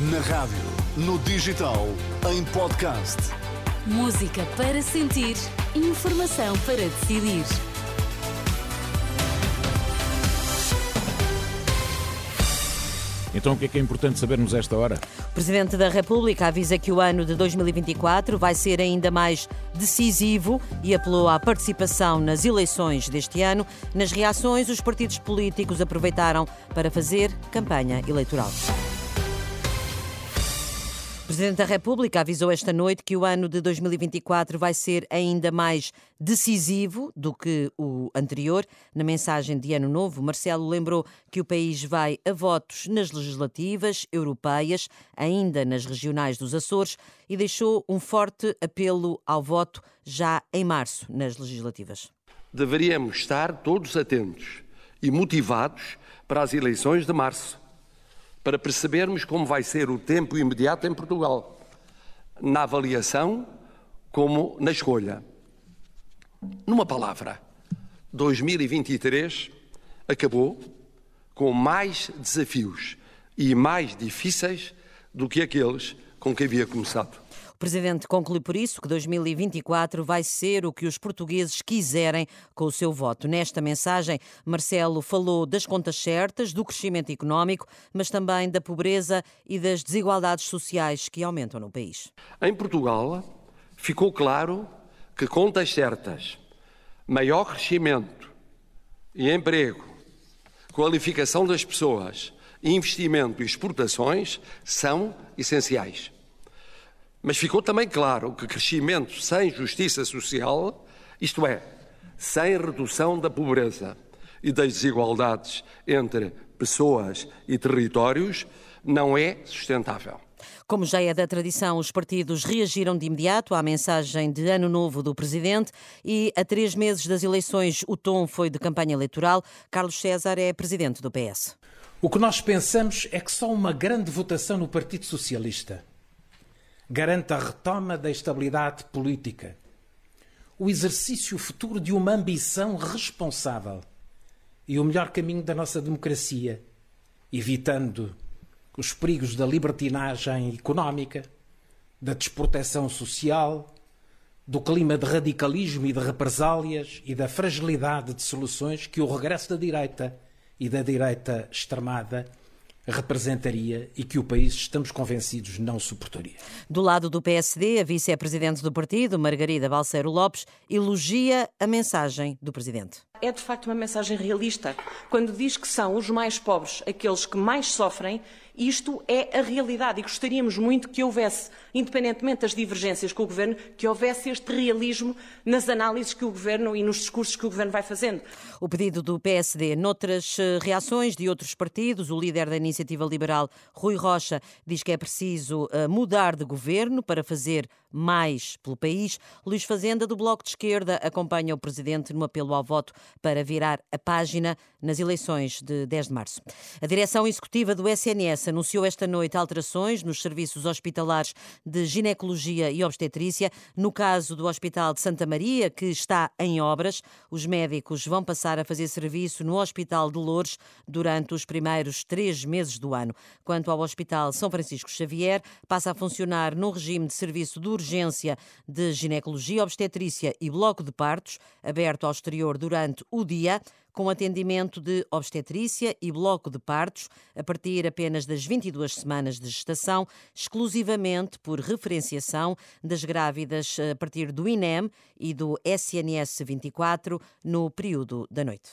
Na rádio, no digital, em podcast. Música para sentir, informação para decidir. Então o que é que é importante sabermos esta hora? O Presidente da República avisa que o ano de 2024 vai ser ainda mais decisivo e apelou à participação nas eleições deste ano. Nas reações, os partidos políticos aproveitaram para fazer campanha eleitoral. O Presidente da República avisou esta noite que o ano de 2024 vai ser ainda mais decisivo do que o anterior. Na mensagem de Ano Novo, Marcelo lembrou que o país vai a votos nas legislativas europeias, ainda nas regionais dos Açores, e deixou um forte apelo ao voto já em março nas legislativas. Deveríamos estar todos atentos e motivados para as eleições de março para percebermos como vai ser o tempo imediato em Portugal, na avaliação como na escolha. Numa palavra, 2023 acabou com mais desafios e mais difíceis do que aqueles com que havia começado. O presidente conclui por isso que 2024 vai ser o que os portugueses quiserem com o seu voto. Nesta mensagem, Marcelo falou das contas certas, do crescimento económico, mas também da pobreza e das desigualdades sociais que aumentam no país. Em Portugal, ficou claro que contas certas, maior crescimento e emprego, qualificação das pessoas, investimento e exportações são essenciais. Mas ficou também claro que crescimento sem justiça social, isto é, sem redução da pobreza e das desigualdades entre pessoas e territórios, não é sustentável. Como já é da tradição, os partidos reagiram de imediato à mensagem de Ano Novo do Presidente e, a três meses das eleições, o tom foi de campanha eleitoral. Carlos César é presidente do PS. O que nós pensamos é que só uma grande votação no Partido Socialista garante a retoma da estabilidade política, o exercício futuro de uma ambição responsável e o melhor caminho da nossa democracia, evitando os perigos da libertinagem económica, da desproteção social, do clima de radicalismo e de represálias e da fragilidade de soluções que o regresso da direita e da direita extremada representaria e que o país, estamos convencidos, não suportaria. Do lado do PSD, a vice-presidente do partido, Margarida Balseiro Lopes, elogia a mensagem do presidente. É de facto uma mensagem realista quando diz que são os mais pobres aqueles que mais sofrem isto é a realidade e gostaríamos muito que houvesse, independentemente das divergências com o Governo, que houvesse este realismo nas análises que o Governo e nos discursos que o Governo vai fazendo. O pedido do PSD. Noutras eh, reações de outros partidos, o líder da Iniciativa Liberal, Rui Rocha, diz que é preciso eh, mudar de governo para fazer mais pelo país. Luís Fazenda, do Bloco de Esquerda, acompanha o presidente no apelo ao voto para virar a página nas eleições de 10 de março. A direção executiva do SNS anunciou esta noite alterações nos serviços hospitalares de ginecologia e obstetrícia. No caso do Hospital de Santa Maria, que está em obras, os médicos vão passar a fazer serviço no Hospital de Lourdes durante os primeiros três meses do ano. Quanto ao Hospital São Francisco Xavier, passa a funcionar no regime de serviço de urgência de ginecologia, obstetrícia e bloco de partos, aberto ao exterior durante o dia com atendimento de obstetrícia e bloco de partos a partir apenas das 22 semanas de gestação, exclusivamente por referenciação das grávidas a partir do INEM e do SNS 24 no período da noite.